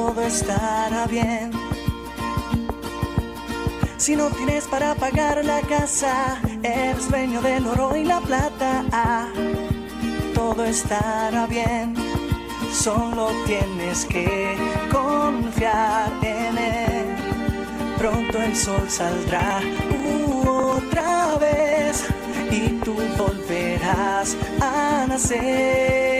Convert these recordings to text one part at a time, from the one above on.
todo estará bien. Si no tienes para pagar la casa, eres dueño del oro y la plata. Ah, todo estará bien. Solo tienes que confiar en él. Pronto el sol saldrá otra vez y tú volverás a nacer.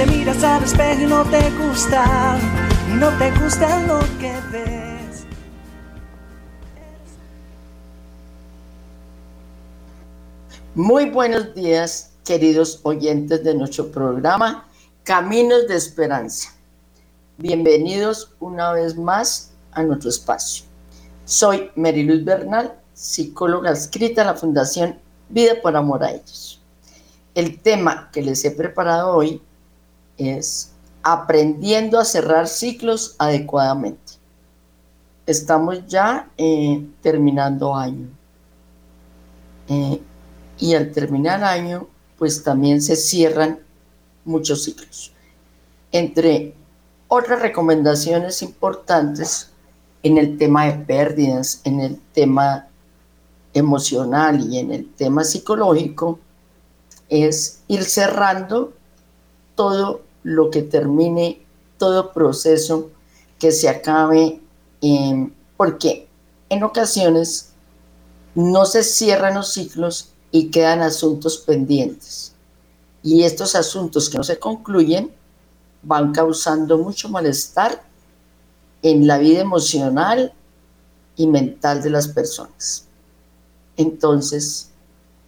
Te miras al espejo y no te gusta, y no te gusta lo que ves. Muy buenos días, queridos oyentes de nuestro programa Caminos de Esperanza. Bienvenidos una vez más a nuestro espacio. Soy Meriluz Bernal, psicóloga escrita en la Fundación Vida por Amor a Ellos. El tema que les he preparado hoy es aprendiendo a cerrar ciclos adecuadamente. Estamos ya eh, terminando año. Eh, y al terminar año, pues también se cierran muchos ciclos. Entre otras recomendaciones importantes en el tema de pérdidas, en el tema emocional y en el tema psicológico, es ir cerrando todo lo que termine, todo proceso que se acabe, porque en ocasiones no se cierran los ciclos y quedan asuntos pendientes. Y estos asuntos que no se concluyen van causando mucho malestar en la vida emocional y mental de las personas. Entonces,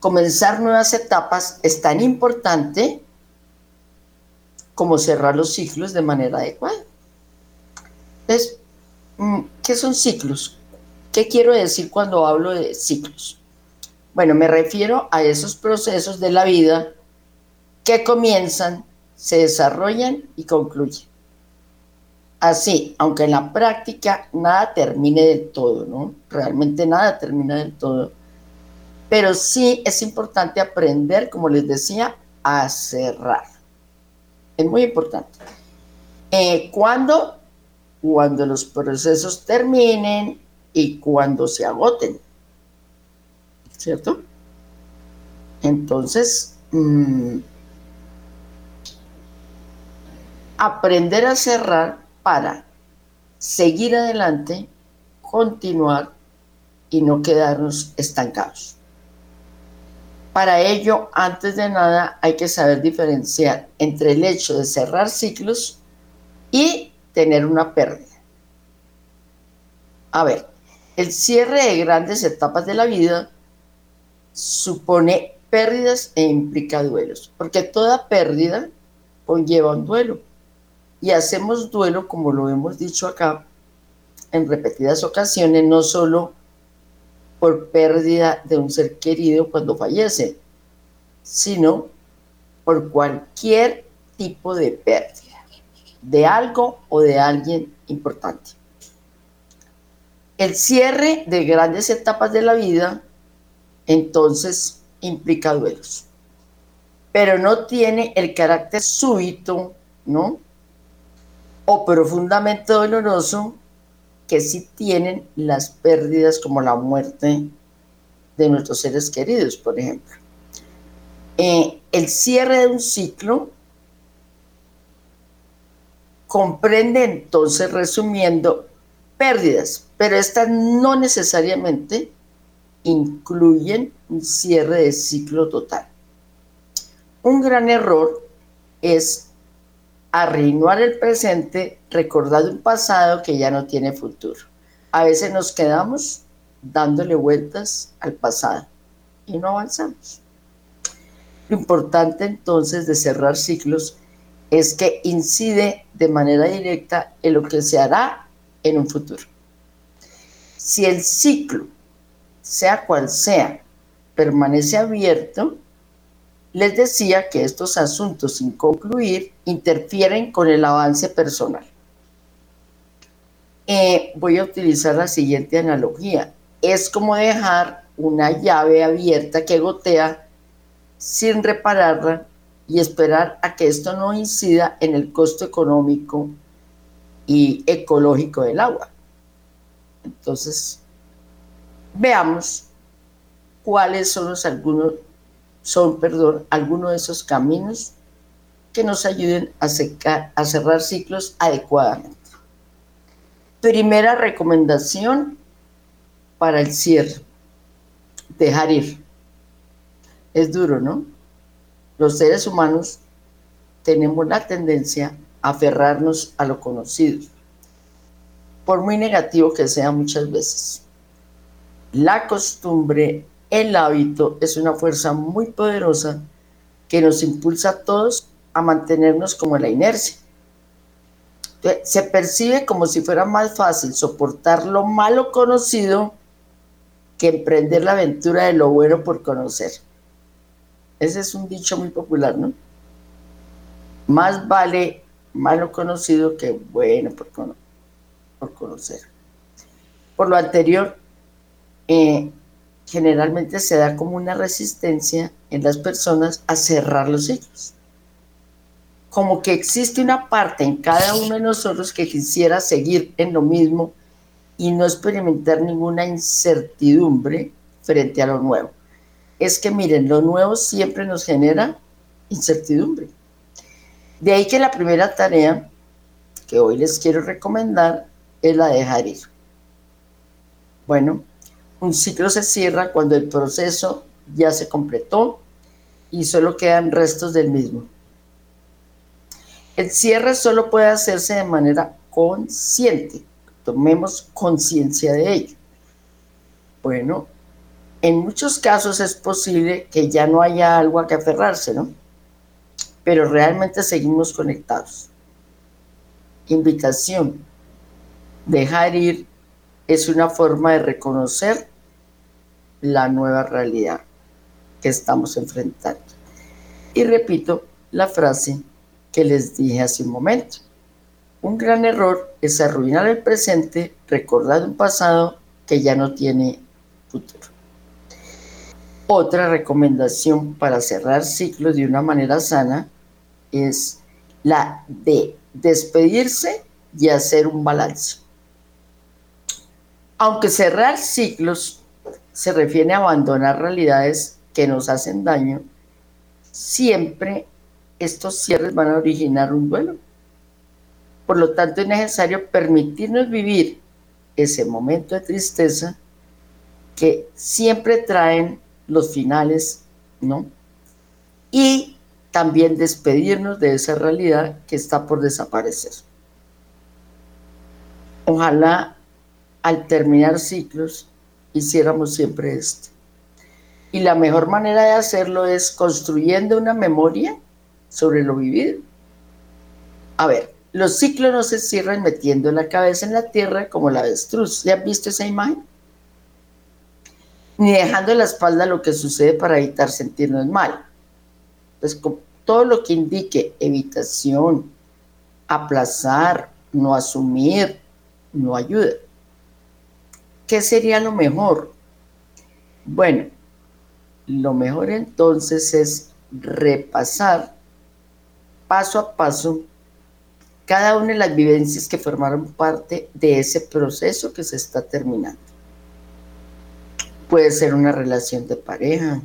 comenzar nuevas etapas es tan importante como cerrar los ciclos de manera adecuada. Entonces, mm, ¿qué son ciclos? ¿Qué quiero decir cuando hablo de ciclos? Bueno, me refiero a esos procesos de la vida que comienzan, se desarrollan y concluyen. Así, aunque en la práctica nada termine del todo, ¿no? Realmente nada termina del todo. Pero sí es importante aprender, como les decía, a cerrar. Es muy importante. Eh, ¿Cuándo? Cuando los procesos terminen y cuando se agoten. ¿Cierto? Entonces, mm, aprender a cerrar para seguir adelante, continuar y no quedarnos estancados. Para ello, antes de nada, hay que saber diferenciar entre el hecho de cerrar ciclos y tener una pérdida. A ver, el cierre de grandes etapas de la vida supone pérdidas e implica duelos, porque toda pérdida conlleva un duelo. Y hacemos duelo, como lo hemos dicho acá en repetidas ocasiones, no solo por pérdida de un ser querido cuando fallece, sino por cualquier tipo de pérdida, de algo o de alguien importante. El cierre de grandes etapas de la vida, entonces, implica duelos, pero no tiene el carácter súbito, ¿no? O profundamente doloroso que sí tienen las pérdidas como la muerte de nuestros seres queridos, por ejemplo. Eh, el cierre de un ciclo comprende entonces, resumiendo, pérdidas, pero estas no necesariamente incluyen un cierre de ciclo total. Un gran error es arruinar el presente recordando un pasado que ya no tiene futuro. A veces nos quedamos dándole vueltas al pasado y no avanzamos. Lo importante entonces de cerrar ciclos es que incide de manera directa en lo que se hará en un futuro. Si el ciclo, sea cual sea, permanece abierto, les decía que estos asuntos sin concluir interfieren con el avance personal. Eh, voy a utilizar la siguiente analogía. Es como dejar una llave abierta que gotea sin repararla y esperar a que esto no incida en el costo económico y ecológico del agua. Entonces, veamos cuáles son los algunos son, perdón, algunos de esos caminos que nos ayuden a, a cerrar ciclos adecuadamente. Primera recomendación para el cierre, dejar ir. Es duro, ¿no? Los seres humanos tenemos la tendencia a aferrarnos a lo conocido, por muy negativo que sea muchas veces. La costumbre, el hábito es una fuerza muy poderosa que nos impulsa a todos a mantenernos como la inercia se percibe como si fuera más fácil soportar lo malo conocido que emprender la aventura de lo bueno por conocer. Ese es un dicho muy popular, ¿no? Más vale malo conocido que bueno por, conocer. Por lo anterior, eh, generalmente se da como una resistencia en las personas a cerrar los ciclos como que existe una parte en cada uno de nosotros que quisiera seguir en lo mismo y no experimentar ninguna incertidumbre frente a lo nuevo. Es que miren, lo nuevo siempre nos genera incertidumbre. De ahí que la primera tarea que hoy les quiero recomendar es la de dejar ir. Bueno, un ciclo se cierra cuando el proceso ya se completó y solo quedan restos del mismo. El cierre solo puede hacerse de manera consciente. Tomemos conciencia de ello. Bueno, en muchos casos es posible que ya no haya algo a que aferrarse, ¿no? Pero realmente seguimos conectados. Invitación. Dejar ir es una forma de reconocer la nueva realidad que estamos enfrentando. Y repito la frase que les dije hace un momento. Un gran error es arruinar el presente recordando un pasado que ya no tiene futuro. Otra recomendación para cerrar ciclos de una manera sana es la de despedirse y hacer un balance. Aunque cerrar ciclos se refiere a abandonar realidades que nos hacen daño, siempre estos cierres van a originar un duelo. Por lo tanto, es necesario permitirnos vivir ese momento de tristeza que siempre traen los finales, ¿no? Y también despedirnos de esa realidad que está por desaparecer. Ojalá al terminar ciclos hiciéramos siempre esto. Y la mejor manera de hacerlo es construyendo una memoria sobre lo vivido. A ver, los ciclos no se cierran metiendo la cabeza en la tierra como la avestruz. ¿Ya han visto esa imagen? Ni dejando en la espalda lo que sucede para evitar sentirnos mal. Pues todo lo que indique evitación, aplazar, no asumir, no ayuda. ¿Qué sería lo mejor? Bueno, lo mejor entonces es repasar paso a paso cada una de las vivencias que formaron parte de ese proceso que se está terminando. Puede ser una relación de pareja,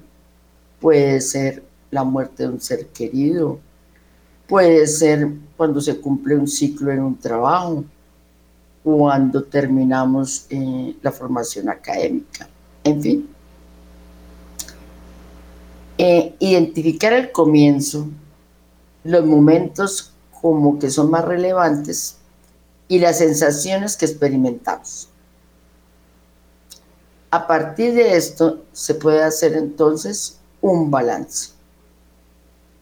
puede ser la muerte de un ser querido, puede ser cuando se cumple un ciclo en un trabajo, cuando terminamos eh, la formación académica, en fin. Eh, identificar el comienzo los momentos como que son más relevantes y las sensaciones que experimentamos. A partir de esto se puede hacer entonces un balance.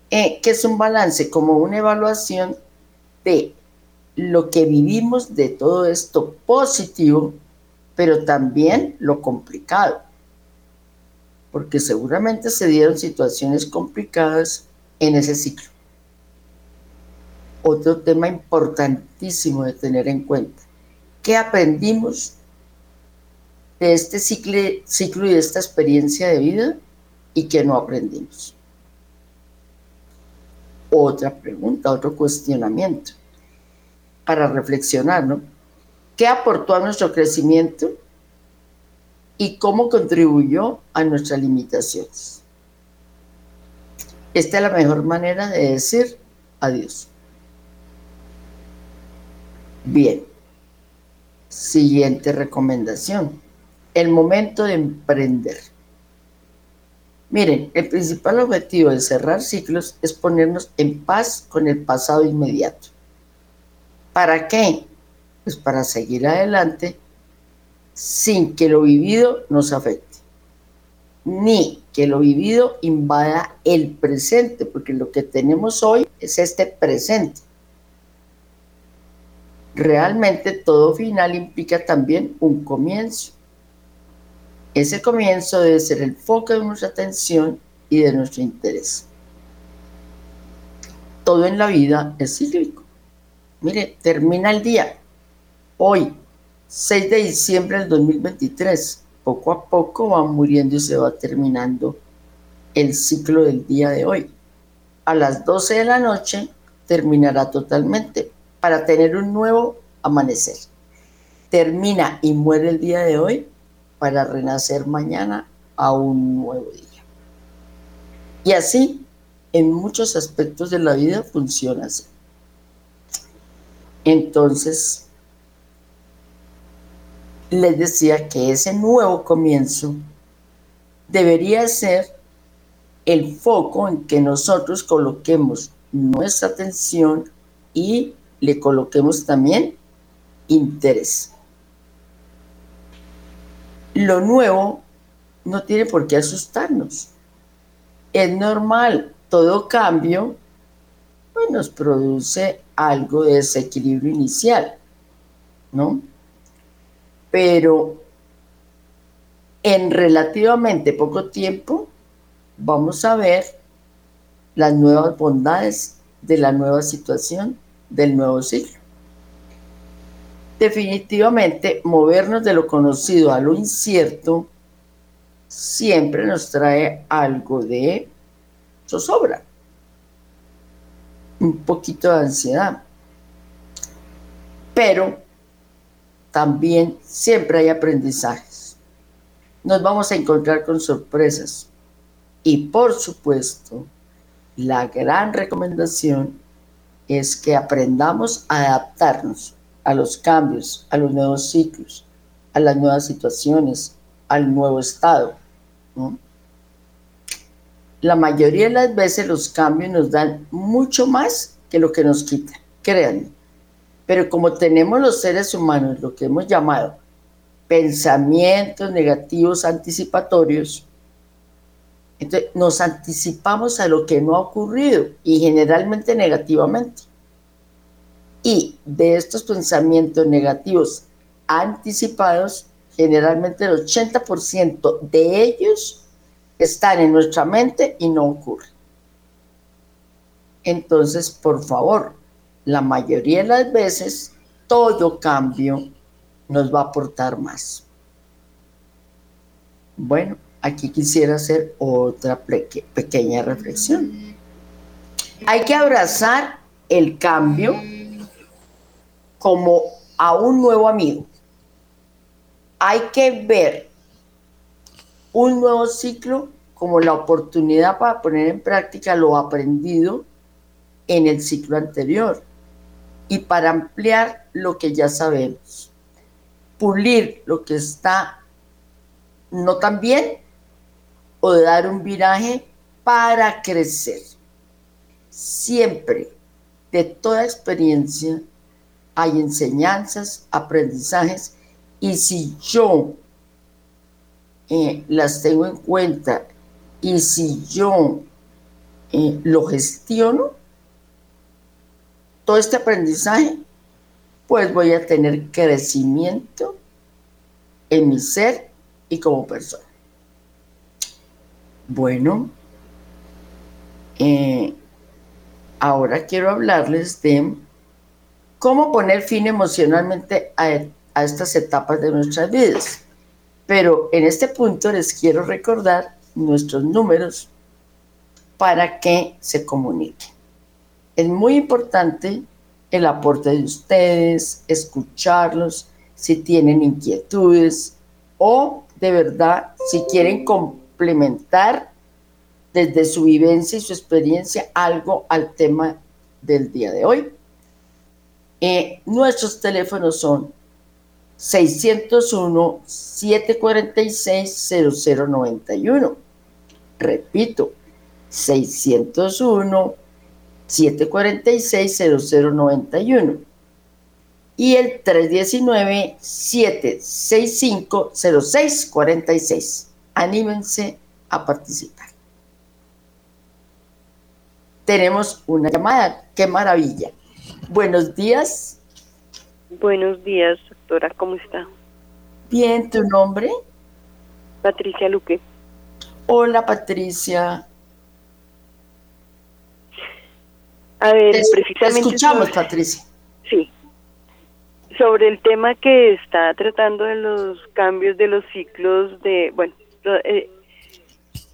eh, que es un balance, como una evaluación de lo que vivimos de todo esto positivo, pero también lo complicado. Porque seguramente se dieron situaciones complicadas en ese ciclo. Otro tema importantísimo de tener en cuenta. ¿Qué aprendimos de este ciclo, ciclo y de esta experiencia de vida y qué no aprendimos? Otra pregunta, otro cuestionamiento para reflexionar, ¿no? ¿Qué aportó a nuestro crecimiento y cómo contribuyó a nuestras limitaciones? Esta es la mejor manera de decir adiós. Bien, siguiente recomendación. El momento de emprender. Miren, el principal objetivo de cerrar ciclos es ponernos en paz con el pasado inmediato. ¿Para qué? Pues para seguir adelante sin que lo vivido nos afecte, ni que lo vivido invada el presente, porque lo que tenemos hoy es este presente. Realmente todo final implica también un comienzo. Ese comienzo debe ser el foco de nuestra atención y de nuestro interés. Todo en la vida es cíclico. Mire, termina el día. Hoy, 6 de diciembre del 2023. Poco a poco va muriendo y se va terminando el ciclo del día de hoy. A las 12 de la noche terminará totalmente para tener un nuevo amanecer. Termina y muere el día de hoy para renacer mañana a un nuevo día. Y así, en muchos aspectos de la vida funciona así. Entonces, les decía que ese nuevo comienzo debería ser el foco en que nosotros coloquemos nuestra atención y le coloquemos también interés. Lo nuevo no tiene por qué asustarnos. Es normal, todo cambio pues, nos produce algo de desequilibrio inicial, ¿no? Pero en relativamente poco tiempo vamos a ver las nuevas bondades de la nueva situación, del nuevo ciclo. Definitivamente, movernos de lo conocido a lo incierto siempre nos trae algo de zozobra un poquito de ansiedad. Pero también siempre hay aprendizajes. Nos vamos a encontrar con sorpresas. Y por supuesto, la gran recomendación es que aprendamos a adaptarnos a los cambios, a los nuevos ciclos, a las nuevas situaciones, al nuevo estado. la mayoría de las veces los cambios nos dan mucho más que lo que nos quitan, créanme. Pero como tenemos los seres humanos lo que hemos llamado pensamientos negativos anticipatorios, entonces nos anticipamos a lo que no ha ocurrido y generalmente negativamente. Y de estos pensamientos negativos anticipados, generalmente el 80% de ellos están en nuestra mente y no ocurre. Entonces, por favor, la mayoría de las veces todo cambio nos va a aportar más. Bueno, aquí quisiera hacer otra pequeña reflexión. Hay que abrazar el cambio como a un nuevo amigo. Hay que ver un nuevo ciclo como la oportunidad para poner en práctica lo aprendido en el ciclo anterior y para ampliar lo que ya sabemos, pulir lo que está no tan bien o dar un viraje para crecer. Siempre, de toda experiencia, hay enseñanzas, aprendizajes, y si yo eh, las tengo en cuenta y si yo eh, lo gestiono, todo este aprendizaje, pues voy a tener crecimiento en mi ser y como persona. Bueno, eh, ahora quiero hablarles de cómo poner fin emocionalmente a, a estas etapas de nuestras vidas. Pero en este punto les quiero recordar nuestros números para que se comuniquen. Es muy importante el aporte de ustedes, escucharlos, si tienen inquietudes o de verdad si quieren complementar desde su vivencia y su experiencia algo al tema del día de hoy. Eh, nuestros teléfonos son 601-746-0091. Repito, 601-746-0091. Y el 319-765-0646. Anímense a participar. Tenemos una llamada. ¡Qué maravilla! Buenos días. Buenos días, doctora. ¿Cómo está? Bien, ¿tu nombre? Patricia Luque. Hola, Patricia. A ver, Te, precisamente. te escuchamos, sobre- Patricia. Sí. Sobre el tema que está tratando de los cambios de los ciclos de. Bueno, eh,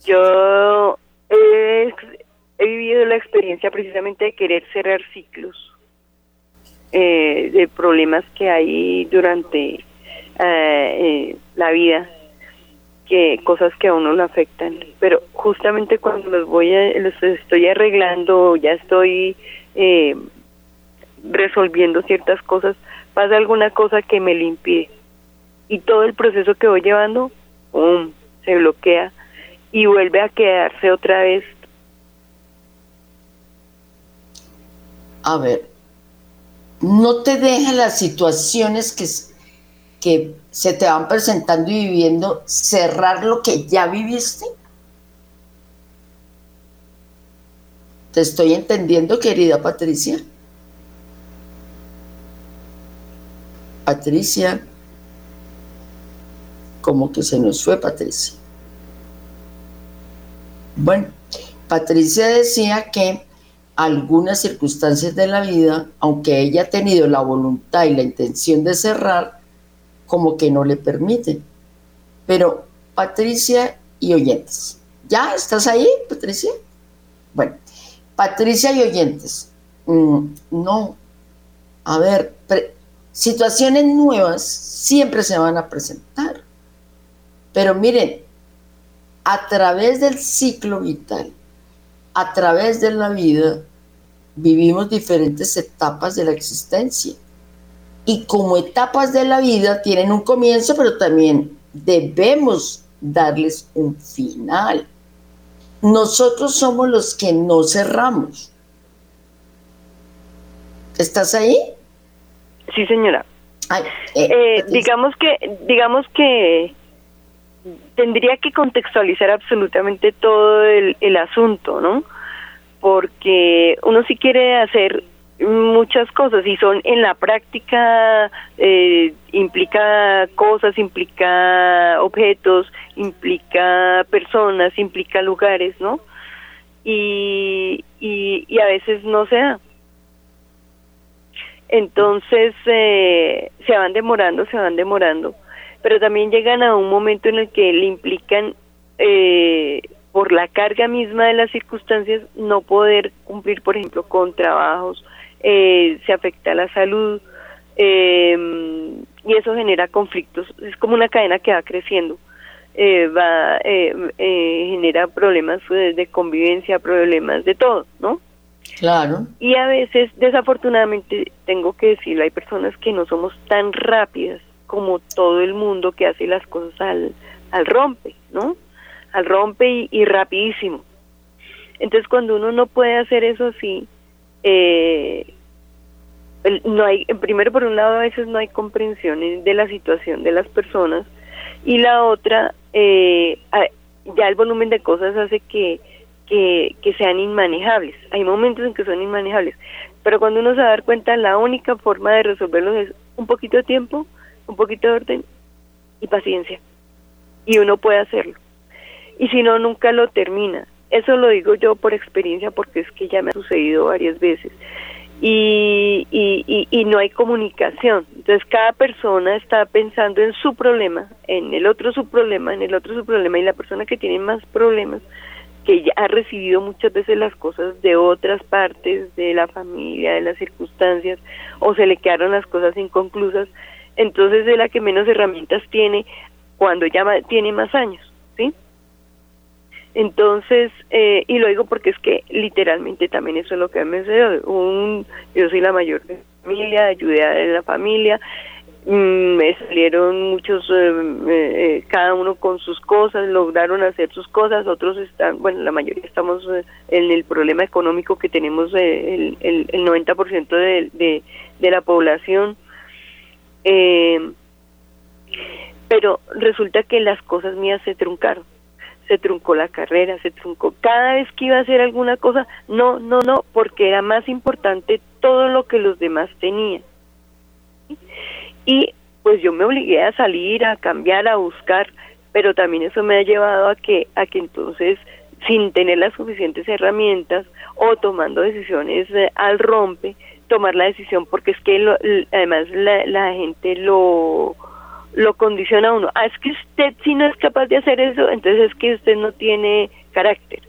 yo he, vivido la experiencia precisamente de querer cerrar ciclos, eh, de problemas que hay durante eh, eh, la vida, que cosas que a uno lo afectan. Pero justamente cuando los voy a, los estoy arreglando, ya estoy resolviendo ciertas cosas, pasa alguna cosa que me lo impide. Y todo el proceso que voy llevando, ¡pum! Se bloquea y vuelve a quedarse otra vez. A ver, ¿no te dejan las situaciones que, que se te van presentando y viviendo cerrar lo que ya viviste? ¿Te estoy entendiendo, querida Patricia? Patricia, como que se nos fue Patricia. Bueno, Patricia decía que algunas circunstancias de la vida, aunque ella ha tenido la voluntad y la intención de cerrar, como que no le permiten. Pero Patricia y oyentes, ¿ya estás ahí, Patricia? Bueno, Patricia y oyentes, mm, no, a ver, situaciones nuevas siempre se van a presentar. Pero miren, a través del ciclo vital, a través de la vida, vivimos diferentes etapas de la existencia. Y como etapas de la vida tienen un comienzo, pero también debemos darles un final. Nosotros somos los que no cerramos. ¿Estás ahí? Sí, señora. Ay, eh, Eh, Patricia. digamos que digamos que tendría que contextualizar absolutamente todo el, asunto, ¿no? Porque uno sí quiere hacer muchas cosas y son en la práctica eh, implica cosas, implica objetos, implica personas, implica lugares, ¿no? Y, y, y a veces no se da. Entonces eh, se van demorando, se van demorando, pero también llegan a un momento en el que le implican, eh, por la carga misma de las circunstancias, no poder cumplir, por ejemplo, con trabajos, eh, se afecta la salud eh, y eso genera conflictos. Es como una cadena que va creciendo. Eh, va eh, eh, genera problemas pues, de convivencia, problemas de todo, ¿no? Claro, Y a veces, desafortunadamente, tengo que decirlo, hay personas que no somos tan rápidas como todo el mundo que hace las cosas al, al rompe, ¿no? Al rompe y, y rapidísimo. Entonces, cuando uno no puede hacer eso así, eh, no hay, primero por un lado a veces no hay comprensión de la situación de las personas y la otra, eh, ya el volumen de cosas hace que, que, que sean inmanejables. Hay momentos en que son inmanejables, pero cuando uno se va a dar cuenta, la única forma de resolverlos es un poquito de tiempo, un poquito de orden y paciencia. Y uno puede hacerlo. Y si no, nunca lo termina. Eso lo digo yo por experiencia porque es que ya me ha sucedido varias veces. Y, y, y, no hay comunicación. Entonces cada persona está pensando en su problema, en el otro su problema, en el otro su problema y la persona que tiene más problemas, que ya ha recibido muchas veces las cosas de otras partes, de la familia, de las circunstancias, o se le quedaron las cosas inconclusas, entonces es la que menos herramientas tiene cuando ya tiene más años, ¿sí? Entonces, eh, y lo digo porque es que literalmente también eso es lo que me sucedió. Un, yo soy la mayor de la familia, ayudé a la familia, mm, me salieron muchos, eh, eh, cada uno con sus cosas, lograron hacer sus cosas, otros están, bueno, la mayoría estamos en el problema económico que tenemos el, el, el 90% de, de, de la población. Pero resulta que las cosas mías se truncaron se truncó la carrera, se truncó. Cada vez que iba a hacer alguna cosa, no, no, no, porque era más importante todo lo que los demás tenían. Y pues yo me obligué a salir, a cambiar, a buscar, pero también eso me ha llevado a que, a que entonces, sin tener las suficientes herramientas o tomando decisiones eh, al rompe, tomar la decisión, porque es que además la, la gente lo lo condiciona a uno. Ah, es que usted si no es capaz de hacer eso, entonces es que usted no tiene carácter,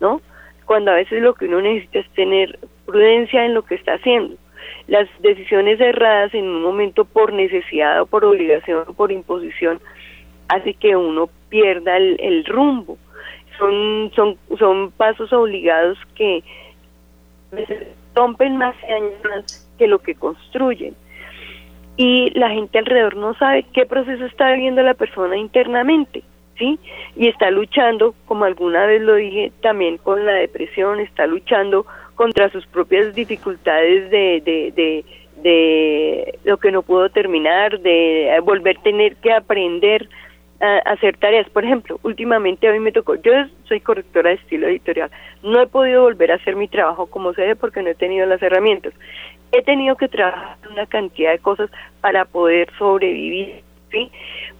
¿no? Cuando a veces lo que uno necesita es tener prudencia en lo que está haciendo. Las decisiones erradas en un momento por necesidad o por obligación o por imposición hace que uno pierda el, el rumbo. Son, son, son pasos obligados que rompen más años que lo que construyen y la gente alrededor no sabe qué proceso está viviendo la persona internamente, ¿sí? Y está luchando, como alguna vez lo dije, también con la depresión, está luchando contra sus propias dificultades de, de, de, de lo que no pudo terminar, de volver a tener que aprender hacer tareas. Por ejemplo, últimamente a mí me tocó, yo soy correctora de estilo editorial, no he podido volver a hacer mi trabajo como se debe porque no he tenido las herramientas he tenido que trabajar una cantidad de cosas para poder sobrevivir, ¿sí?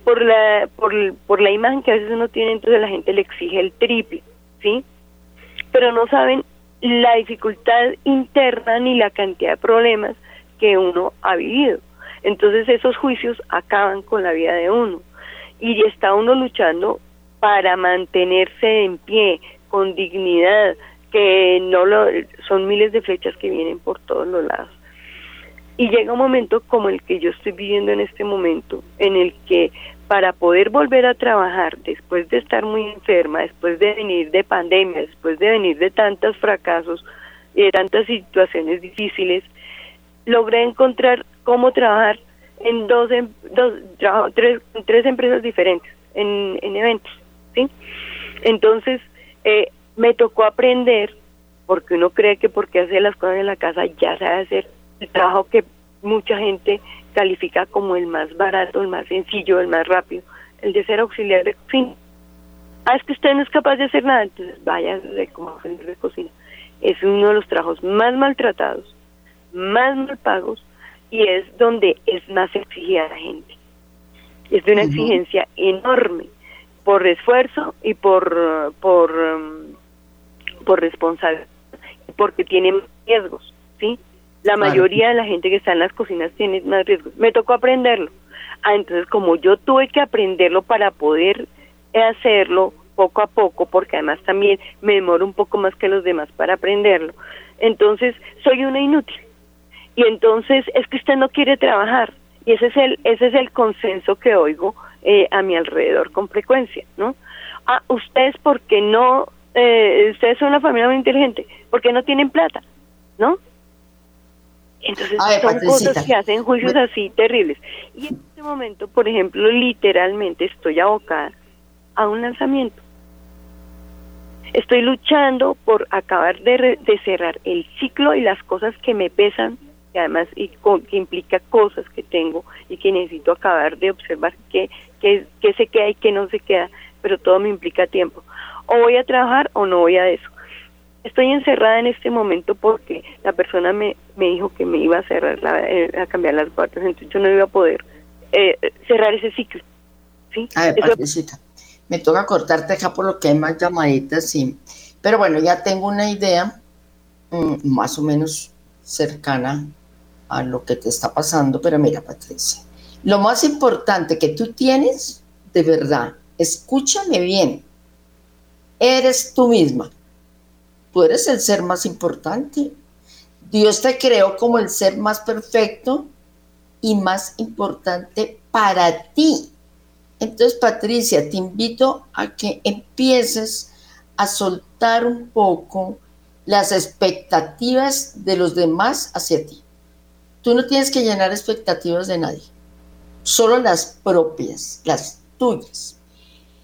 Por la, por, por la imagen que a veces uno tiene, entonces la gente le exige el triple, ¿sí? Pero no saben la dificultad interna ni la cantidad de problemas que uno ha vivido. Entonces esos juicios acaban con la vida de uno. Y está uno luchando para mantenerse en pie, con dignidad, que no lo, son miles de flechas que vienen por todos los lados. Y llega un momento como el que yo estoy viviendo en este momento, en el que para poder volver a trabajar después de estar muy enferma, después de venir de pandemia, después de venir de tantos fracasos y de tantas situaciones difíciles, logré encontrar cómo trabajar en dos, em, dos tres, tres empresas diferentes en, en eventos, ¿sí? Entonces, eh, me tocó aprender, porque uno cree que porque hace las cosas en la casa ya sabe hacer el trabajo que mucha gente califica como el más barato, el más sencillo, el más rápido, el de ser auxiliar de cocina. Ah, es que usted no es capaz de hacer nada, entonces vaya como auxiliar de cocina. Es uno de los trabajos más maltratados, más mal pagos y es donde es más exigida la gente. Es de una exigencia enorme por esfuerzo y por por um, por responsabilidad, porque tiene riesgos, ¿sí? La mayoría de la gente que está en las cocinas tiene más riesgos. Me tocó aprenderlo. Ah, entonces como yo tuve que aprenderlo para poder hacerlo poco a poco, porque además también me demoro un poco más que los demás para aprenderlo. Entonces, soy una inútil. Y entonces es que usted no quiere trabajar. Y ese es el, ese es el consenso que oigo eh, a mi alrededor con frecuencia, ¿no? Ah, ustedes porque no, eh, ustedes son una familia muy inteligente, porque no tienen plata, ¿no? Entonces son cosas que hacen juicios así terribles. Y en este momento, por ejemplo, literalmente estoy abocada a un lanzamiento. Estoy luchando por acabar de, de cerrar el ciclo y las cosas que me pesan, que además y que implica cosas que tengo y que necesito acabar de observar qué, qué, qué se queda y qué no se queda, pero todo me implica tiempo. O voy a trabajar o no voy a eso. estoy encerrada en este momento porque la persona me, me dijo que me iba a cerrar, la, eh, a cambiar las puertas, entonces yo no iba a poder eh, cerrar ese ciclo. ¿sí? A ver, Patricita, me toca cortarte acá por lo que hay más llamaditas, sí. Pero bueno, ya tengo una idea mm, más o menos cercana a lo que te está pasando, pero mira, Patricia, lo más importante que tú tienes, de verdad, escúchame bien, eres tú misma. Tú eres el ser más importante. Dios te creó como el ser más perfecto y más importante para ti. Entonces, Patricia, te invito a que empieces a soltar un poco las expectativas de los demás hacia ti. Tú no tienes que llenar expectativas de nadie, solo las propias, las tuyas.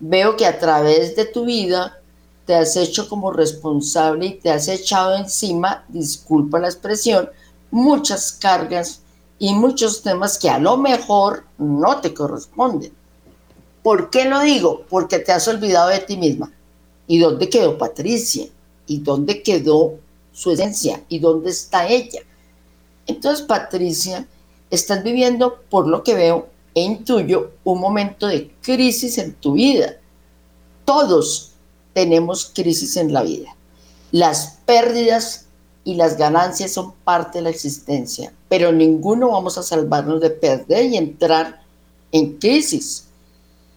Veo que a través de tu vida te has hecho como responsable y te has echado encima, disculpa la expresión, muchas cargas y muchos temas que a lo mejor no te corresponden. ¿Por qué lo digo? Porque te has olvidado de ti misma. ¿Y dónde quedó Patricia? ¿Y dónde quedó su esencia? ¿Y dónde está ella? Entonces, Patricia, estás viviendo, por lo que veo e intuyo, un momento de crisis en tu vida. Todos tenemos crisis en la vida. Las pérdidas y las ganancias son parte de la existencia, pero ninguno vamos a salvarnos de perder y entrar en crisis.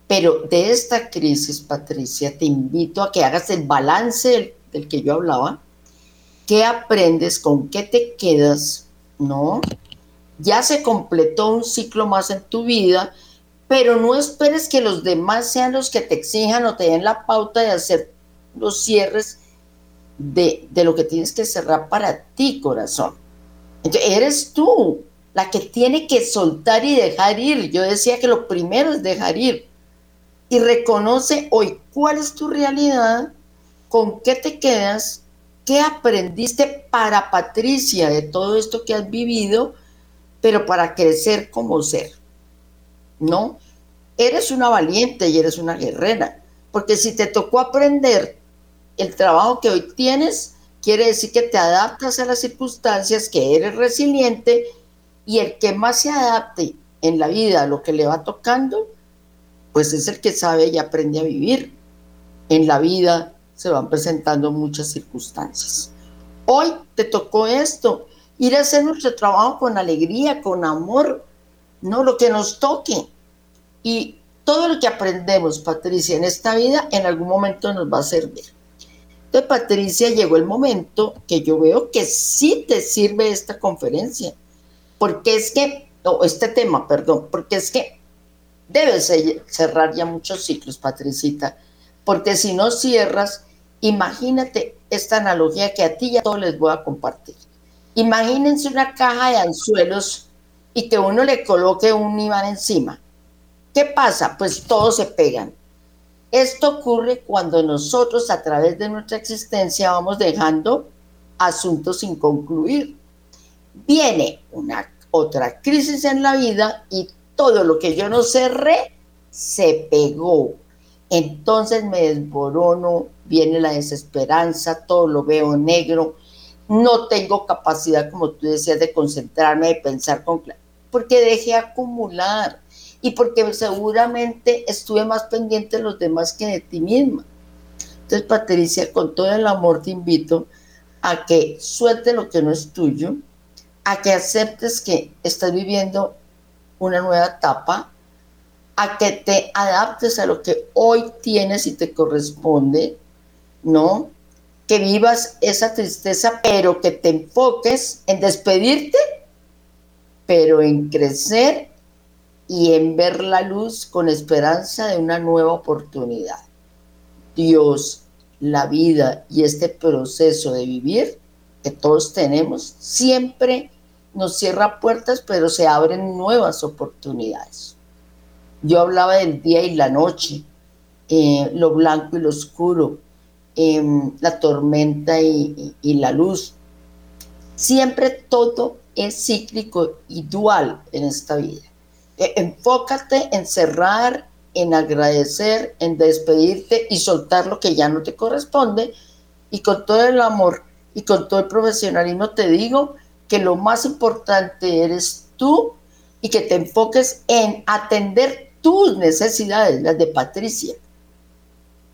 Pero de esta crisis, Patricia, te invito a que hagas el balance del, del que yo hablaba. ¿Qué aprendes? ¿Con qué te quedas? ¿No? Ya se completó un ciclo más en tu vida pero no esperes que los demás sean los que te exijan o te den la pauta de hacer los cierres de, lo que tienes que cerrar para ti, corazón. Entonces, eres tú la que tiene que soltar y dejar ir. Yo decía que lo primero es dejar ir. Y reconoce hoy cuál es tu realidad, con qué te quedas, qué aprendiste para Patricia de todo esto que has vivido, pero para crecer como ser. ¿no? Eres una valiente y eres una guerrera, porque si te tocó aprender el trabajo que hoy tienes, quiere decir que te adaptas a las circunstancias, que eres resiliente y el que más se adapte en la vida a lo que le va tocando, pues es el que sabe y aprende a vivir. En la vida se van presentando muchas circunstancias. Hoy te tocó esto, ir a hacer nuestro trabajo con alegría, con amor, no lo que nos toque. Y todo lo que aprendemos, Patricia, en esta vida, en algún momento nos va a servir. Entonces, Patricia, llegó el momento que yo veo que sí te sirve esta conferencia, porque es que, o este tema, perdón, porque es que debes cerrar ya muchos ciclos, Patricita, porque si no cierras, imagínate esta analogía que a ti ya todos les voy a compartir. Imagínense una caja de anzuelos y que uno le coloque un imán encima. ¿Qué pasa? Pues todos se pegan. Esto ocurre cuando nosotros a través de nuestra existencia vamos dejando asuntos sin concluir. Viene una otra crisis en la vida y todo lo que yo no cerré se pegó. Entonces me desborono, viene la desesperanza, todo lo veo negro, no tengo capacidad, como tú decías, de concentrarme, de pensar con claridad porque dejé acumular y porque seguramente estuve más pendiente de los demás que de ti misma. Entonces, Patricia, con todo el amor te invito a que suelte lo que no es tuyo, a que aceptes que estás viviendo una nueva etapa, a que te adaptes a lo que hoy tienes y te corresponde, ¿no? Que vivas esa tristeza, pero que te enfoques en despedirte pero en crecer y en ver la luz con esperanza de una nueva oportunidad. Dios, la vida y este proceso de vivir que todos tenemos siempre nos cierra puertas, pero se abren nuevas oportunidades. Yo hablaba del día y la noche, eh, lo blanco y lo oscuro, em, la tormenta y la luz. Siempre todo es cíclico y dual en esta vida. E, enfócate en cerrar, en agradecer, en despedirte y soltar lo que ya no te corresponde, y con todo el amor y con todo el profesionalismo te digo que lo más importante eres tú y que te enfoques en atender tus necesidades, las de Patricia.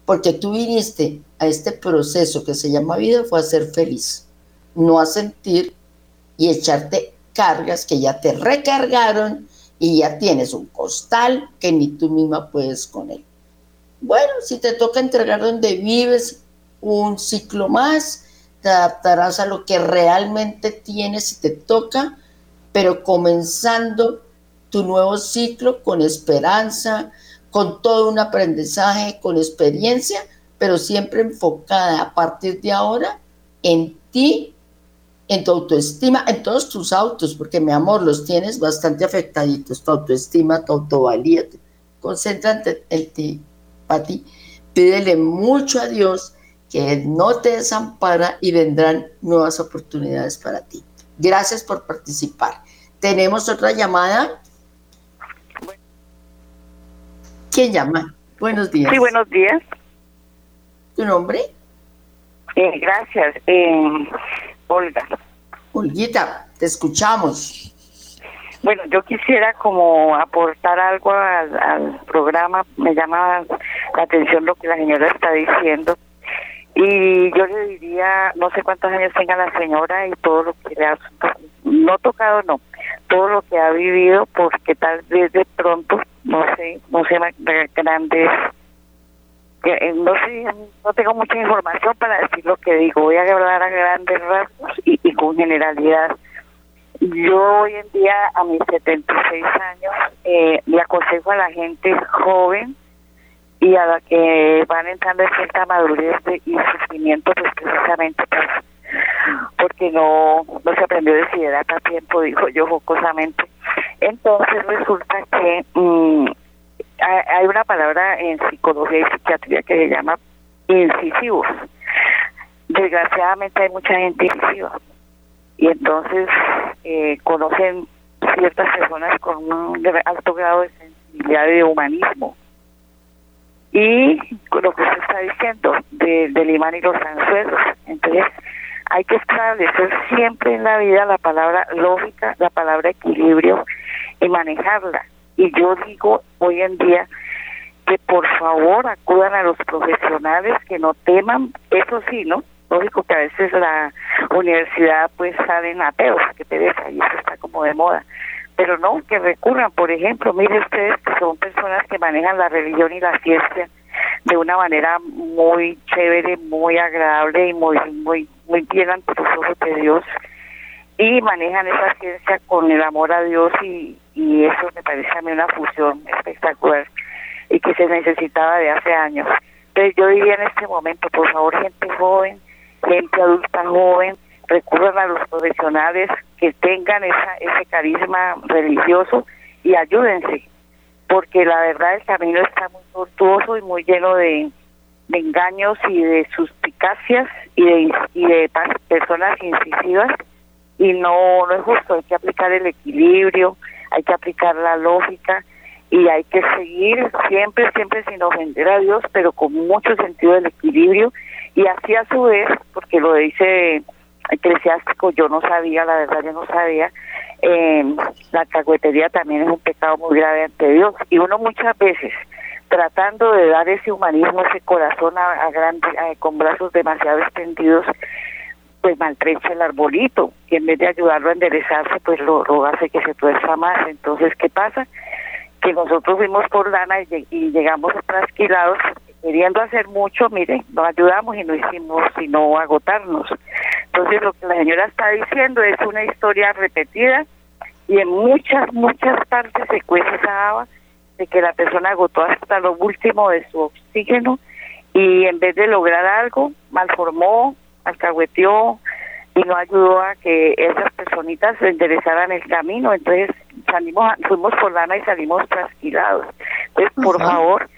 Porque tú viniste a este proceso que se llama vida fue a ser feliz, no a sentir y echarte cargas que ya te recargaron y ya tienes un costal que ni tú misma puedes con él. Bueno, si te toca entregar donde vives un ciclo más, te adaptarás a lo que realmente tienes y te toca, pero comenzando tu nuevo ciclo con esperanza, con todo un aprendizaje, con experiencia, pero siempre enfocada a partir de ahora en ti, en tu autoestima, en todos tus autos, porque mi amor, los tienes bastante afectaditos, tu autoestima, tu autovalía. Concéntrate en ti, Pati. Pídele mucho a Dios que no te desampara y vendrán nuevas oportunidades para ti. Gracias por participar. Tenemos otra llamada. ¿Quién llama? Buenos días. Sí, buenos días. ¿Tu nombre? Eh, gracias. Eh, Olga. Olguita, te escuchamos. Bueno, yo quisiera como aportar algo al, al programa. Me llama la atención lo que la señora está diciendo y yo le diría, no sé cuántos años tenga la señora y todo lo que le ha, no tocado, no, todo lo que ha vivido, porque tal vez de pronto, no sé, no sé, grandes, eh, no sé, no tengo mucha información para decir lo que digo, voy a hablar a grandes rasgos y, y con generalidad. Yo hoy en día, a mis 76 años, eh, le aconsejo a la gente joven, y a la que van entrando en cierta madurez y sufrimiento, pues precisamente pues, porque no, no se aprendió a desiderar a tiempo, dijo yo jocosamente. Entonces resulta que mm, hay una palabra en psicología y psiquiatría que se llama incisivos. Desgraciadamente hay mucha gente incisiva y entonces eh, conocen ciertas personas con un alto grado de sensibilidad y de humanismo y lo que usted está diciendo de, del imán y los anzuelos. Entonces, hay que establecer siempre en la vida la palabra lógica, la palabra equilibrio y manejarla. Y yo digo hoy en día que por favor acudan a los profesionales, que no teman, eso sí, ¿no? Lógico que a veces la universidad pues salen ateos, que pereza, y eso está como de moda pero no que recurran, por ejemplo, mire ustedes que son personas que manejan la religión y la ciencia de una manera muy chévere, muy agradable y muy muy muy bien ante los ojos de Dios y manejan esa ciencia con el amor a Dios y, y eso me parece a mí una fusión espectacular y que se necesitaba de hace años. Entonces yo diría en este momento, por favor, gente joven, gente adulta joven, recurran a los profesionales que tengan esa, ese carisma religioso y ayúdense, porque la verdad el camino está muy tortuoso y muy lleno de, engaños y de suspicacias y de, de personas incisivas y no, no es justo, hay que aplicar el equilibrio, hay que aplicar la lógica y hay que seguir siempre, siempre sin ofender a Dios, pero con mucho sentido del equilibrio y así a su vez, porque lo dice eclesiástico, yo no sabía, la verdad yo no sabía, eh, la cagüetería también es un pecado muy grave ante Dios y uno muchas veces tratando de dar ese humanismo, ese corazón a, grandes, con brazos demasiado extendidos, pues maltrecha el arbolito y en vez de ayudarlo a enderezarse, pues lo, lo hace que se tuerza más. Entonces, ¿qué pasa? Que nosotros fuimos por lana y, y llegamos trasquilados queriendo hacer mucho, mire, nos ayudamos y no hicimos sino agotarnos. Entonces lo que la señora está diciendo es una historia repetida y en muchas, muchas partes se cuece esa de que la persona agotó hasta lo último de su oxígeno y en vez de lograr algo, malformó, alcahueteó y no ayudó a que esas personitas se enderezaran el camino. Entonces salimos, fuimos por lana y salimos trasquilados. Entonces, por favor,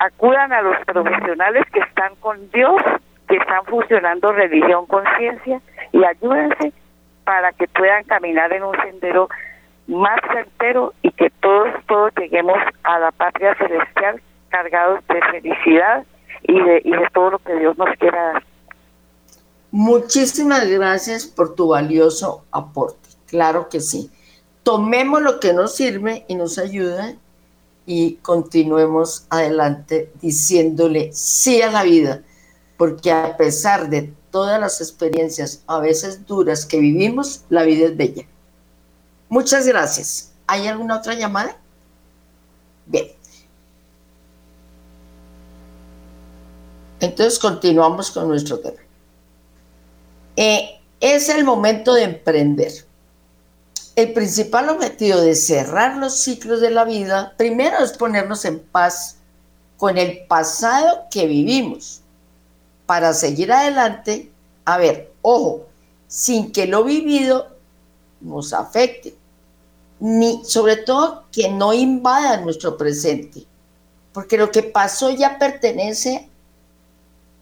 acudan a los profesionales que están con Dios, que están fusionando religión con ciencia y ayúdense para que puedan caminar en un sendero más certero y que todos, todos lleguemos a la patria celestial cargados de felicidad y de, y de todo lo que Dios nos quiera dar. Muchísimas gracias por tu valioso aporte. Claro que sí. Tomemos lo que nos sirve y nos ayuda y continuemos adelante diciéndole sí a la vida, porque a pesar de todas las experiencias, a veces duras que vivimos, la vida es bella. Muchas gracias. ¿Hay alguna otra llamada? Bien. Entonces continuamos con nuestro tema. Eh, es el momento de emprender. El principal objetivo de cerrar los ciclos de la vida, primero es ponernos en paz con el pasado que vivimos para seguir adelante. A ver, ojo, sin que lo vivido nos afecte, ni sobre todo que no invada nuestro presente, porque lo que pasó ya pertenece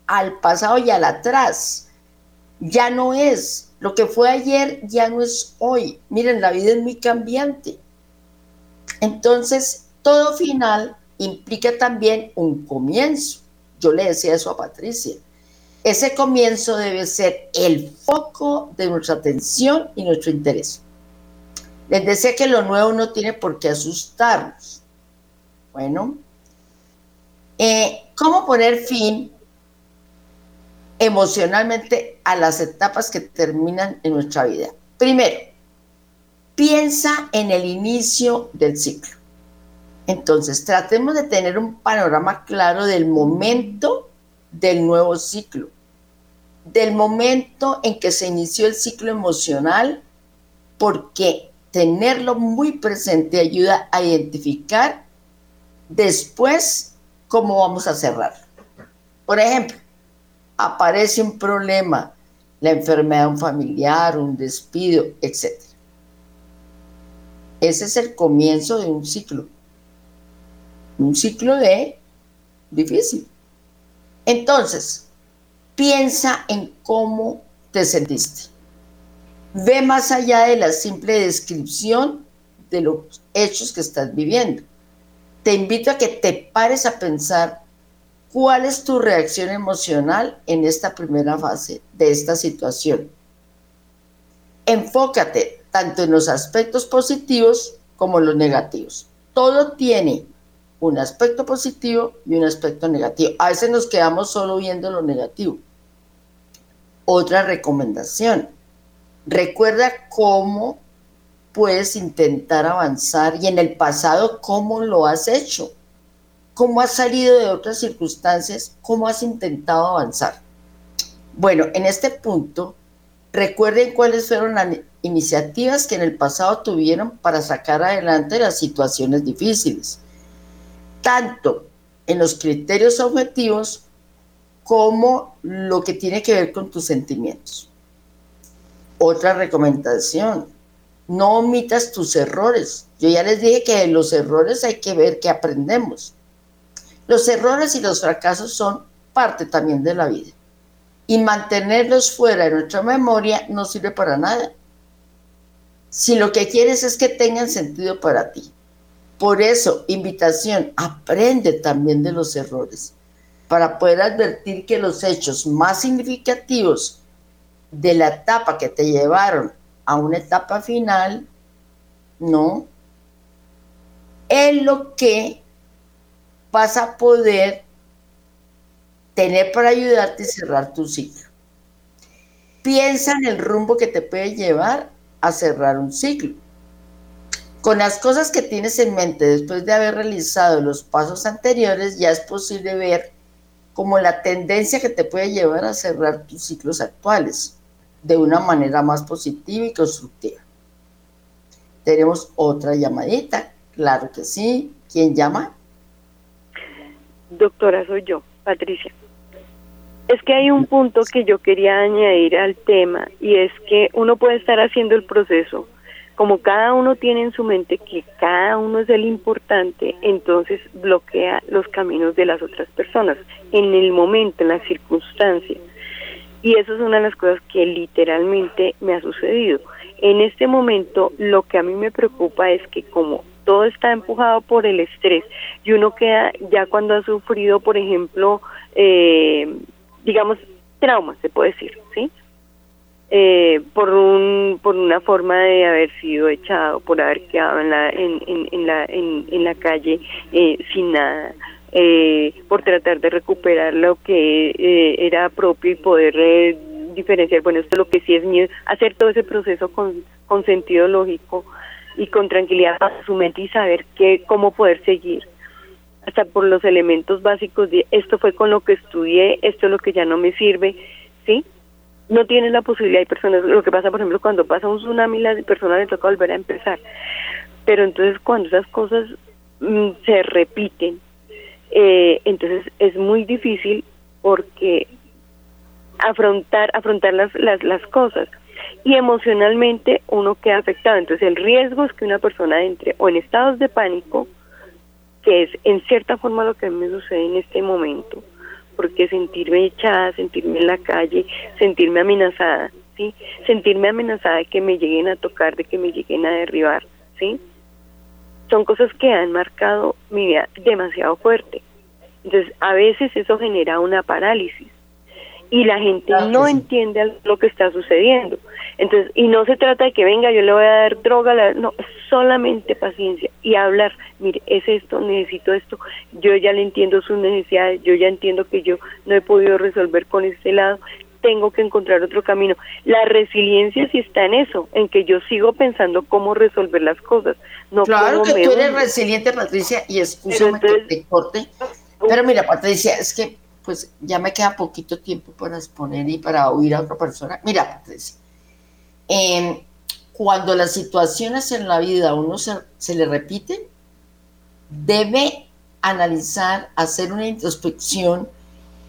al pasado y al atrás ya no es. Lo que fue ayer ya no es hoy. Miren, la vida es muy cambiante. Entonces, todo final implica también un comienzo. Yo le decía eso a Patricia. Ese comienzo debe ser el foco de nuestra atención y nuestro interés. Les decía que lo nuevo no tiene por qué asustarnos. Bueno, eh, ¿cómo poner fin emocionalmente a las etapas que terminan en nuestra vida. Primero, piensa en el inicio del ciclo. Entonces, tratemos de tener un panorama claro del momento del nuevo ciclo, del momento en que se inició el ciclo emocional, porque tenerlo muy presente ayuda a identificar después cómo vamos a cerrar. Por ejemplo, aparece un problema, la enfermedad de un familiar, un despido, etc. Ese es el comienzo de un ciclo. Un ciclo de difícil. Entonces, piensa en cómo te sentiste. Ve más allá de la simple descripción de los hechos que estás viviendo. Te invito a que te pares a pensar ¿Cuál es tu reacción emocional en esta primera fase de esta situación? Enfócate tanto en los aspectos positivos como en los negativos. Todo tiene un aspecto positivo y un aspecto negativo. A veces nos quedamos solo viendo lo negativo. Otra recomendación. Recuerda cómo puedes intentar avanzar y en el pasado cómo lo has hecho cómo has salido de otras circunstancias, cómo has intentado avanzar. Bueno, en este punto, recuerden cuáles fueron las iniciativas que en el pasado tuvieron para sacar adelante las situaciones difíciles, tanto en los criterios objetivos como lo que tiene que ver con tus sentimientos. Otra recomendación, no omitas tus errores. Yo ya les dije que de los errores hay que ver que aprendemos. Los errores y los fracasos son parte también de la vida. Y mantenerlos fuera de nuestra memoria no sirve para nada. Si lo que quieres es que tengan sentido para ti. Por eso, invitación, aprende también de los errores, para poder advertir que los hechos más significativos de la etapa que te llevaron a una etapa final, no, es lo que vas a poder tener para ayudarte a cerrar tu ciclo. Piensa en el rumbo que te puede llevar a cerrar un ciclo. Con las cosas que tienes en mente después de haber realizado los pasos anteriores, ya es posible ver como la tendencia que te puede llevar a cerrar tus ciclos actuales de una manera más positiva y constructiva. Tenemos otra llamadita, claro que sí. ¿Quién llama? Doctora, soy yo, Patricia. Es que hay un punto que yo quería añadir al tema y es que uno puede estar haciendo el proceso, como cada uno tiene en su mente que cada uno es el importante, entonces bloquea los caminos de las otras personas en el momento, en la circunstancia. Y eso es una de las cosas que literalmente me ha sucedido. En este momento lo que a mí me preocupa es que como todo está empujado por el estrés y uno queda ya cuando ha sufrido, por ejemplo, eh, digamos, trauma, se puede decir, ¿sí? Eh, por un por una forma de haber sido echado, por haber quedado en la en, en, la en, la calle eh, sin nada, eh, por tratar de recuperar lo que era propio y poder diferenciar, bueno, esto es lo que sí es mío, hacer todo ese proceso con, con sentido lógico y con tranquilidad para su mente y saber qué, cómo poder seguir hasta por los elementos básicos de esto fue con lo que estudié, esto es lo que ya no me sirve, ¿sí? no tienen la posibilidad, hay personas, lo que pasa por ejemplo cuando pasa un tsunami, la persona le toca volver a empezar, pero entonces cuando esas cosas mm, se repiten, eh, entonces es muy difícil porque afrontar, afrontar las, las, las cosas y emocionalmente uno queda afectado, entonces el riesgo es que una persona entre o en estados de pánico, que es en cierta forma lo que a mí me sucede en este momento, porque sentirme echada, sentirme en la calle, sentirme amenazada, ¿sí? Sentirme amenazada de que me lleguen a tocar, de que me lleguen a derribar, ¿sí? Son cosas que han marcado mi vida demasiado fuerte. Entonces, a veces eso genera una parálisis y la gente no entiende lo que está sucediendo. Entonces, y no se trata de que venga, yo le voy a dar droga, no, solamente paciencia y hablar, mire, es esto, necesito esto, yo ya le entiendo sus necesidades, yo ya entiendo que yo no he podido resolver con este lado, tengo que encontrar otro camino. La resiliencia sí está en eso, en que yo sigo pensando cómo resolver las cosas. No claro que tú eres resiliente, Patricia, y escúchame que te corte. Pero mira, Patricia, es que pues ya me queda poquito tiempo para exponer y para oír a otra persona. Mira, Patricia, eh, cuando las situaciones en la vida a uno se, se le repiten, debe analizar, hacer una introspección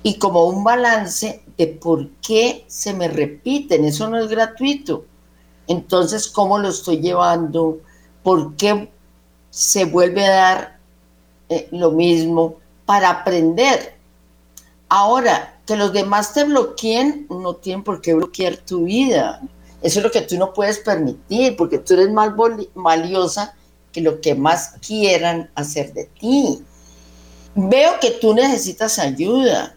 y como un balance de por qué se me repiten. Eso no es gratuito. Entonces, ¿cómo lo estoy llevando? ¿Por qué se vuelve a dar eh, lo mismo? Para aprender. Ahora, que los demás te bloqueen, no tienen por qué bloquear tu vida. Eso es lo que tú no puedes permitir, porque tú eres más valiosa que lo que más quieran hacer de ti. Veo que tú necesitas ayuda,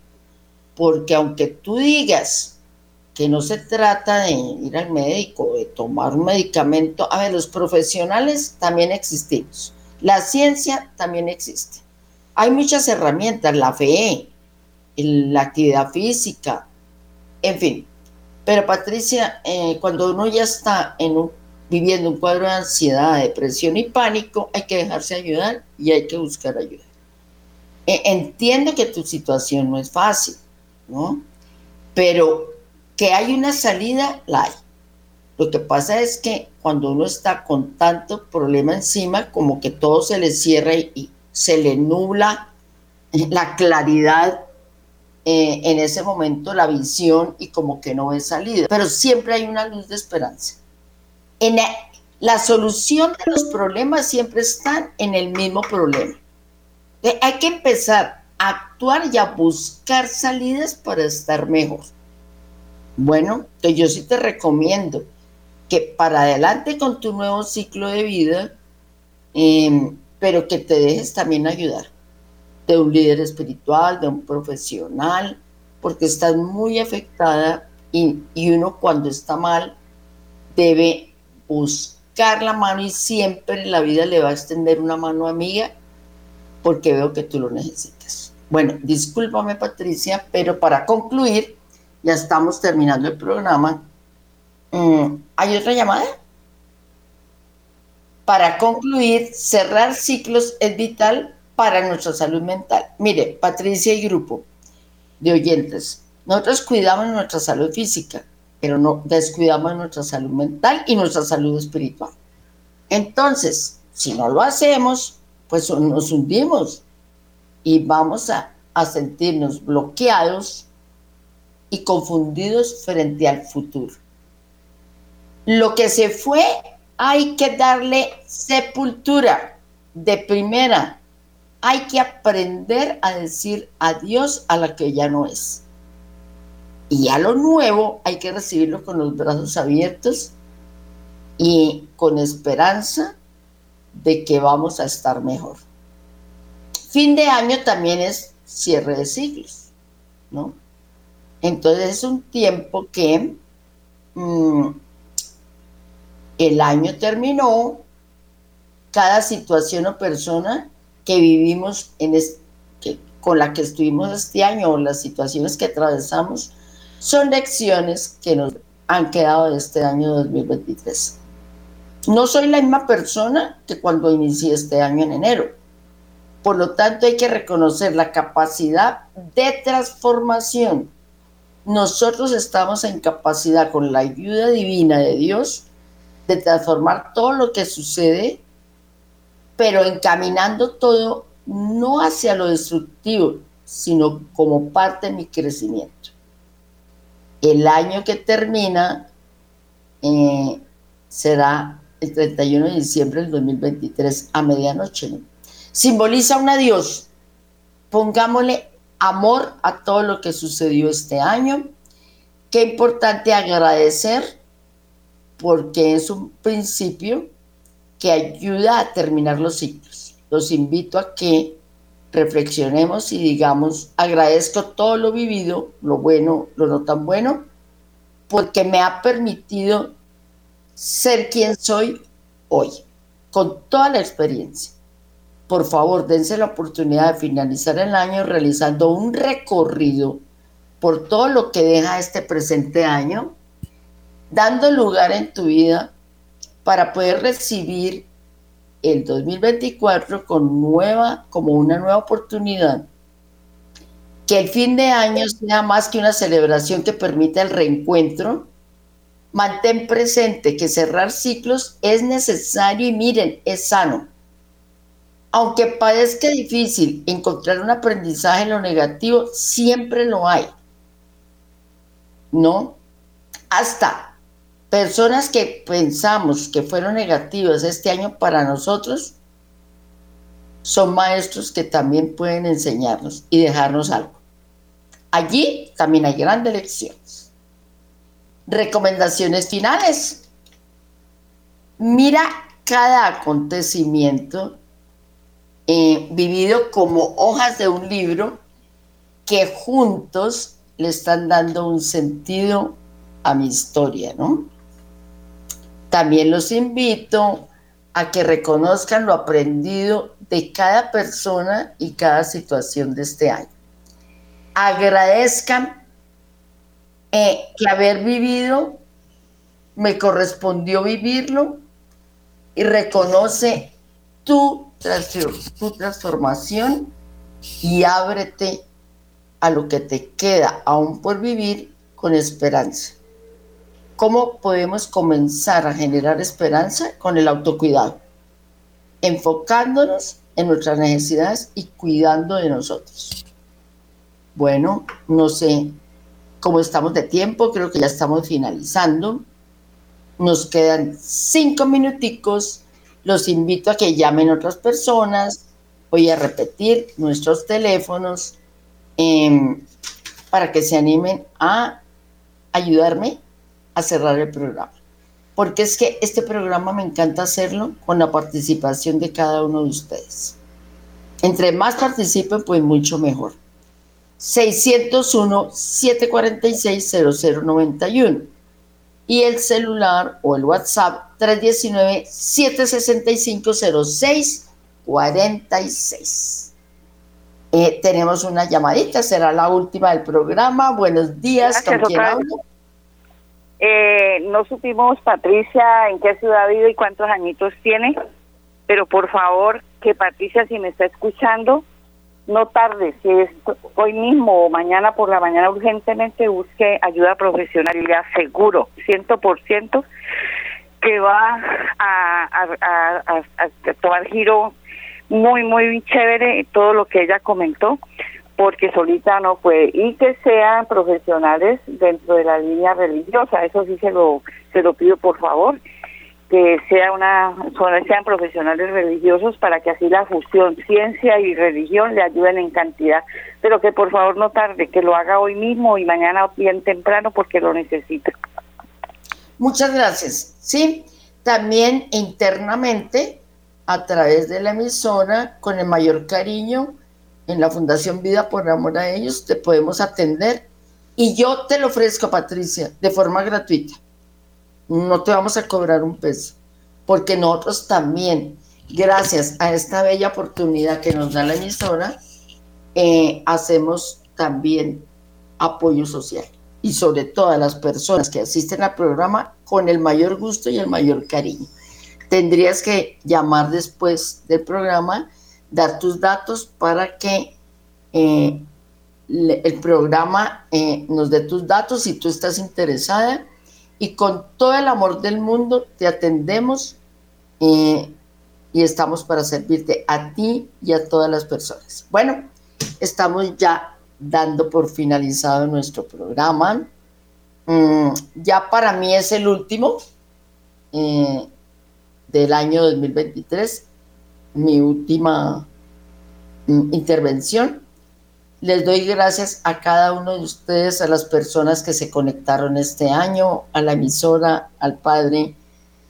porque aunque tú digas que no se trata de ir al médico, de tomar un medicamento, a ver, los profesionales también existimos, la ciencia también existe. Hay muchas herramientas, la fe, la actividad física, en fin, pero Patricia, eh, cuando uno ya está viviendo un cuadro de ansiedad, depresión y pánico, hay que dejarse ayudar y hay que buscar ayuda. E, entiendo que tu situación no es fácil, ¿no? Pero que hay una salida, la hay. Lo que pasa es que cuando uno está con tanto problema encima, como que todo se le cierra y se le nubla la claridad eh, en ese momento la visión y como que no ve salida. Pero siempre hay una luz de esperanza. En la, solución de los problemas siempre están en el mismo problema. Eh, hay que empezar a actuar y a buscar salidas para estar mejor. Bueno, entonces yo sí te recomiendo que para adelante con tu nuevo ciclo de vida, em, pero que te dejes también ayudar de un líder espiritual, de un profesional, porque estás muy afectada y, uno cuando está mal debe buscar la mano y siempre la vida le va a extender una mano amiga porque veo que tú lo necesitas. Bueno, discúlpame Patricia, pero para concluir, ya estamos terminando el programa. Mm, ¿Hay otra llamada? Para concluir, cerrar ciclos es vital para nuestra salud mental. Mire, Patricia y grupo de oyentes, nosotros cuidamos nuestra salud física, pero no descuidamos nuestra salud mental y nuestra salud espiritual. Entonces, si no lo hacemos, pues nos hundimos y vamos a, a sentirnos bloqueados y confundidos frente al futuro. Lo que se fue hay que darle sepultura de primera hay que aprender a decir adiós a la que ya no es. Y a lo nuevo hay que recibirlo con los brazos abiertos y con esperanza de que vamos a estar mejor. Fin de año también es cierre de siglos, ¿no? Entonces es un tiempo que mm, el año terminó, cada situación o persona que vivimos con la que estuvimos este año o las situaciones que atravesamos son lecciones que nos han quedado de este año 2023. No soy la misma persona que cuando inicié este año en enero. Por lo tanto, hay que reconocer la capacidad de transformación. Nosotros estamos en capacidad, con la ayuda divina de Dios, de transformar todo lo que sucede, pero encaminando todo no hacia lo destructivo, sino como parte de mi crecimiento. El año que termina eh, será el 31 de diciembre del 2023 a medianoche. Simboliza un adiós. Pongámosle amor a todo lo que sucedió este año. Qué importante agradecer porque es un principio que ayuda a terminar los ciclos. Los invito a que reflexionemos y digamos, agradezco todo lo vivido, lo bueno, lo no tan bueno, porque me ha permitido ser quien soy hoy, con toda la experiencia. Por favor, dense la oportunidad de finalizar el año realizando un recorrido por todo lo que deja este presente año, dando lugar en tu vida para poder recibir el 2024 con nueva, como una nueva oportunidad. Que el fin de año sea más que una celebración que permita el reencuentro, mantén presente que cerrar ciclos es necesario y miren, es sano. Aunque parezca difícil encontrar un aprendizaje en lo negativo, siempre lo hay. ¿No? Hasta personas que pensamos que fueron negativas este año para nosotros, son maestros que también pueden enseñarnos y dejarnos algo. Allí también hay grandes lecciones. Recomendaciones finales. Mira cada acontecimiento eh, vivido como hojas de un libro que juntos le están dando un sentido a mi historia, ¿no? También los invito a que reconozcan lo aprendido de cada persona y cada situación de este año. Agradezcan eh, que haber vivido me correspondió vivirlo y reconoce tu, tu transformación y ábrete a lo que te queda aún por vivir con esperanza. ¿Cómo podemos comenzar a generar esperanza? Con el autocuidado, enfocándonos en nuestras necesidades y cuidando de nosotros. Bueno, no sé como estamos de tiempo, creo que ya estamos finalizando. Nos quedan cinco minuticos. Los invito a que llamen otras personas. Voy a repetir nuestros teléfonos em, para que se animen a ayudarme a cerrar el programa. Porque es que este programa me encanta hacerlo con la participación de cada uno de ustedes. Entre más participen, pues mucho mejor. 601-746-0091 y el celular o el WhatsApp 319-765-0646. Eh, tenemos una llamadita, será la última del programa. Buenos días, ¿con quién hablo? Eh, no supimos, Patricia, en qué ciudad vive y cuántos añitos tiene, pero por favor, que Patricia, si me está escuchando, no tarde, si es hoy mismo o mañana por la mañana urgentemente busque ayuda profesional y le aseguro, ciento por ciento, que va a, a, tomar giro muy, muy chévere todo lo que ella comentó, porque solita no puede, y que sean profesionales dentro de la línea religiosa, eso sí se lo, se lo pido por favor, que sea una, sean profesionales religiosos para que así la fusión ciencia y religión le ayuden en cantidad, pero que por favor no tarde, que lo haga hoy mismo y mañana bien temprano porque lo necesita. Muchas gracias. Sí, también internamente a través de la emisora, con el mayor cariño, en la Fundación Vida por Amor a ellos, te podemos atender Y yo te lo ofrezco, Patricia, de forma gratuita. No te vamos a cobrar un peso, porque nosotros también, gracias a esta bella oportunidad que nos da la emisora, eh, hacemos también apoyo social. Y sobre todo a las personas que asisten al programa con el mayor gusto y el mayor cariño. Tendrías que llamar después del programa, dar tus datos para que eh, el programa eh, nos dé tus datos si tú estás interesada y con todo el amor del mundo te atendemos eh, y estamos para servirte a ti y a todas las personas. Bueno, estamos ya dando por finalizado nuestro programa. Mm, ya para mí es el último del año 2023, mi última mm, intervención. Les doy gracias a cada uno de ustedes, a las personas que se conectaron este año, a la emisora, al padre,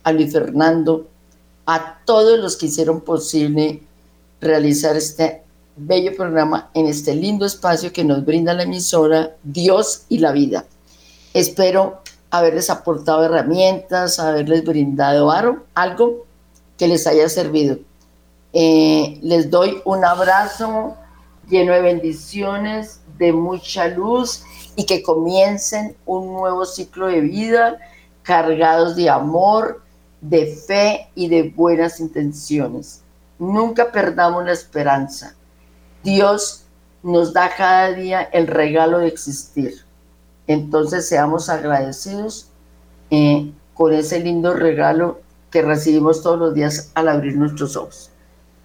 a Luis Fernando, a todos los que hicieron posible realizar este bello programa en este lindo espacio que nos brinda la emisora Dios y la vida. Espero haberles aportado herramientas, haberles brindado algo que les haya servido. Eh, les doy un abrazo lleno de bendiciones, de mucha luz y que comiencen un nuevo ciclo de vida cargados de amor, de fe y de buenas intenciones. Nunca perdamos la esperanza. Dios nos da cada día el regalo de existir. Entonces seamos agradecidos eh, con ese lindo regalo que recibimos todos los días al abrir nuestros ojos.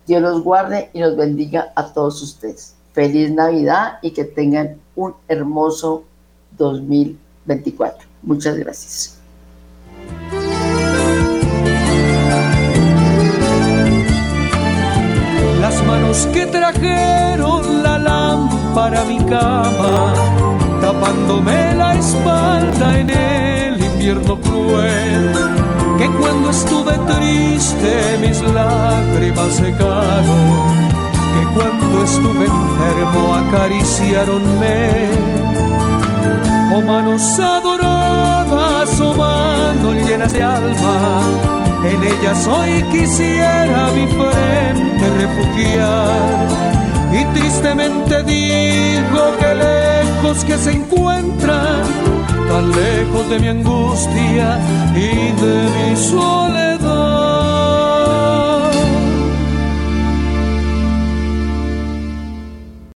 Dios los guarde y nos bendiga a todos ustedes. Feliz Navidad y que tengan un hermoso 2024. Muchas gracias. Las manos que trajeron la lámpara a mi cama, tapándome la espalda en el invierno cruel que cuando estuve triste mis lágrimas secaron, que cuando estuve enfermo acariciaronme. Oh manos adoradas, oh manos llenas de alma, en ellas hoy quisiera mi frente refugiar. Y tristemente digo que lejos que se encuentran tan lejos de mi angustia y de mi soledad.